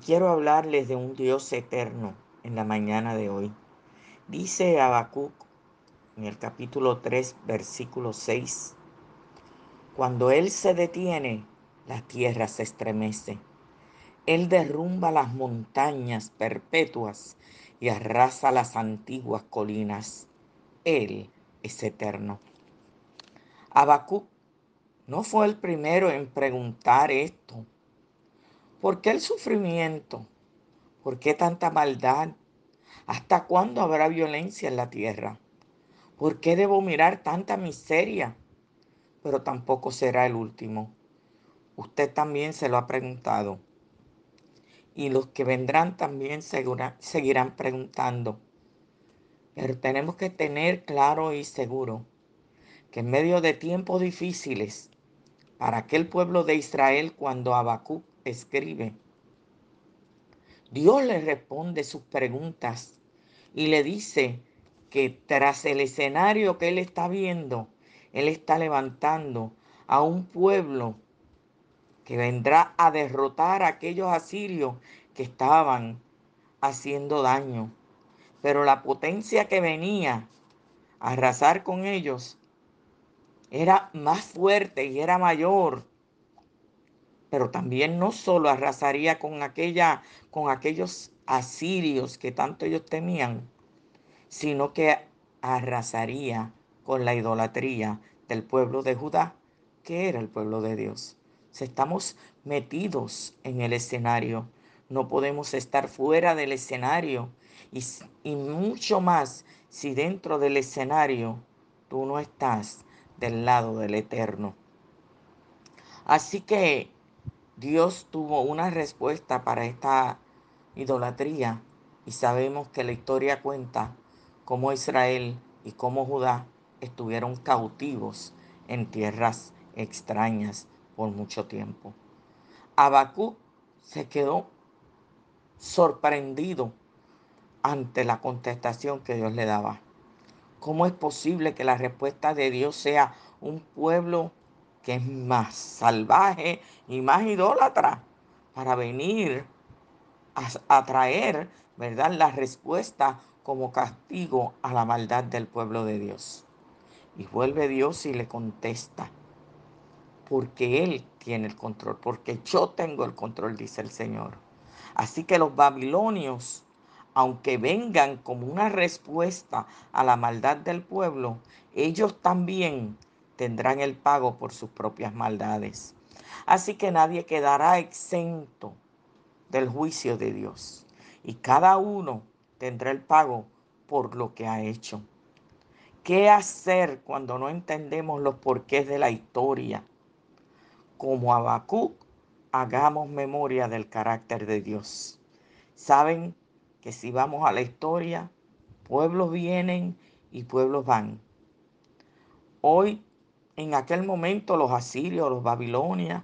quiero hablarles de un Dios eterno en la mañana de hoy. Dice Habacuc en el capítulo 3, versículo 6, cuando Él se detiene, la tierra se estremece. Él derrumba las montañas perpetuas y arrasa las antiguas colinas. Él es eterno. Habacuc no fue el primero en preguntar esto. ¿Por qué el sufrimiento? ¿Por qué tanta maldad? ¿Hasta cuándo habrá violencia en la tierra? ¿Por qué debo mirar tanta miseria? Pero tampoco será el último. Usted también se lo ha preguntado. Y los que vendrán también seguirán preguntando. Pero tenemos que tener claro y seguro que en medio de tiempos difíciles, para aquel pueblo de Israel, cuando Habacuc escribe, Dios le responde sus preguntas y le dice que tras el escenario que él está viendo, él está levantando a un pueblo que vendrá a derrotar a aquellos asirios que estaban haciendo daño. Pero la potencia que venía a arrasar con ellos era más fuerte y era mayor. Pero también no solo arrasaría con aquella con aquellos asirios que tanto ellos temían, sino que arrasaría con la idolatría del pueblo de Judá, que era el pueblo de Dios. Si estamos metidos en el escenario, no podemos estar fuera del escenario y, y mucho más si dentro del escenario tú no estás del lado del eterno. Así que Dios tuvo una respuesta para esta idolatría y sabemos que la historia cuenta cómo Israel y cómo Judá estuvieron cautivos en tierras extrañas por mucho tiempo. Abacú se quedó sorprendido ante la contestación que Dios le daba. ¿Cómo es posible que la respuesta de Dios sea un pueblo que es más salvaje y más idólatra para venir a, traer, ¿verdad?, la respuesta como castigo a la maldad del pueblo de Dios. Y vuelve Dios y le contesta, porque Él tiene el control, porque yo tengo el control, dice el Señor. Así que los babilonios aunque vengan como una respuesta a la maldad del pueblo, ellos también tendrán el pago por sus propias maldades. Así que nadie quedará exento del juicio de Dios. Y cada uno tendrá el pago por lo que ha hecho. ¿Qué hacer cuando no entendemos los porqués de la historia? Como Habacuc, hagamos memoria del carácter de Dios. ¿Saben? que si vamos a la historia, pueblos vienen y pueblos van. Hoy, en aquel momento, los asirios, los babilonias,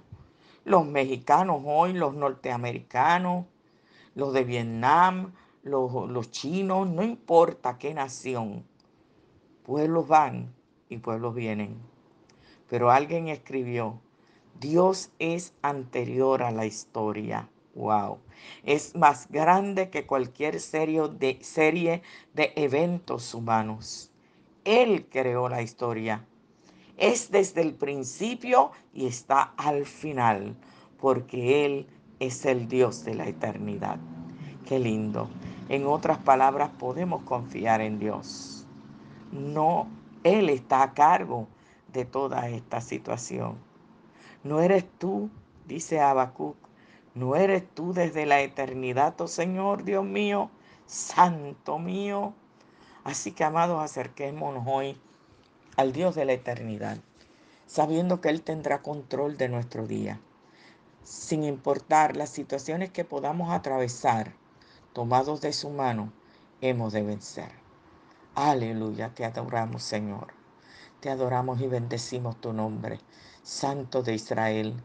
los mexicanos hoy, los norteamericanos, los de Vietnam, los, los chinos, no importa qué nación, pueblos van y pueblos vienen. Pero alguien escribió, Dios es anterior a la historia. Wow. Es más grande que cualquier serie de, serie de eventos humanos. Él creó la historia. Es desde el principio y está al final, porque Él es el Dios de la eternidad. Qué lindo. En otras palabras, podemos confiar en Dios. No, Él está a cargo de toda esta situación. No eres tú, dice Habacuc, ¿No eres tú desde la eternidad, oh Señor, Dios mío, Santo mío? Así que, amados, acerquémonos hoy al Dios de la eternidad, sabiendo que Él tendrá control de nuestro día, sin importar las situaciones que podamos atravesar, tomados de su mano, hemos de vencer. Aleluya, te adoramos, Señor. Te adoramos y bendecimos tu nombre, Santo de Israel.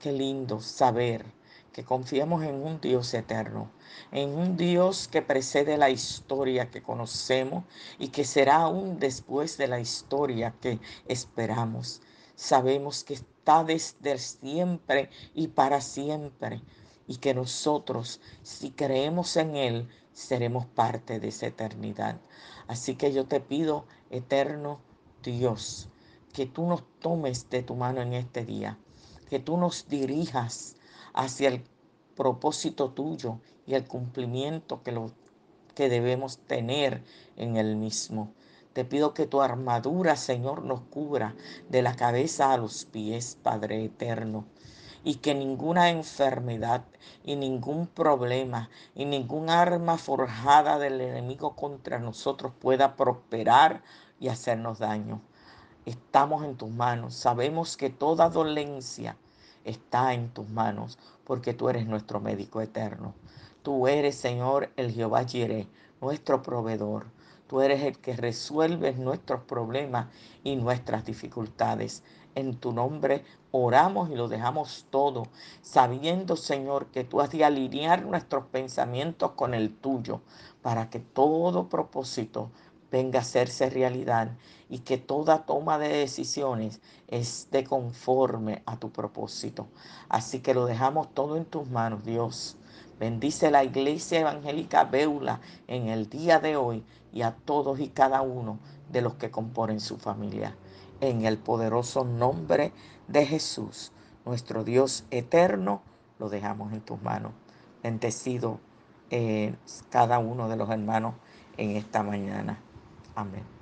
Qué lindo saber que confiemos en un Dios eterno, en un Dios que precede la historia que conocemos y que será aún después de la historia que esperamos. Sabemos que está desde siempre y para siempre y que nosotros, si creemos en Él, seremos parte de esa eternidad. Así que yo te pido, eterno Dios, que tú nos tomes de tu mano en este día, que tú nos dirijas hacia el propósito tuyo y el cumplimiento que, lo, que debemos tener en el mismo. Te pido que tu armadura, Señor, nos cubra de la cabeza a los pies, Padre eterno y que ninguna enfermedad y ningún problema y ningún arma forjada del enemigo contra nosotros pueda prosperar y hacernos daño. Estamos en tus manos. Sabemos que toda dolencia está en tus manos porque tú eres nuestro médico eterno. Tú eres, Señor, el Jehová Jireh, nuestro proveedor. Tú eres el que resuelve nuestros problemas y nuestras dificultades. En tu nombre oramos y lo dejamos todo, sabiendo, Señor, que tú has de alinear nuestros pensamientos con el tuyo, para que todo propósito venga a hacerse realidad y que toda toma de decisiones esté conforme a tu propósito. Así que lo dejamos todo en tus manos, Dios. Bendice la iglesia evangélica Beula en el día de hoy y a todos y cada uno de los que componen su familia. En el poderoso nombre de Jesús, nuestro Dios eterno, lo dejamos en tus manos. Bendecido cada uno de los hermanos en esta mañana. Amén.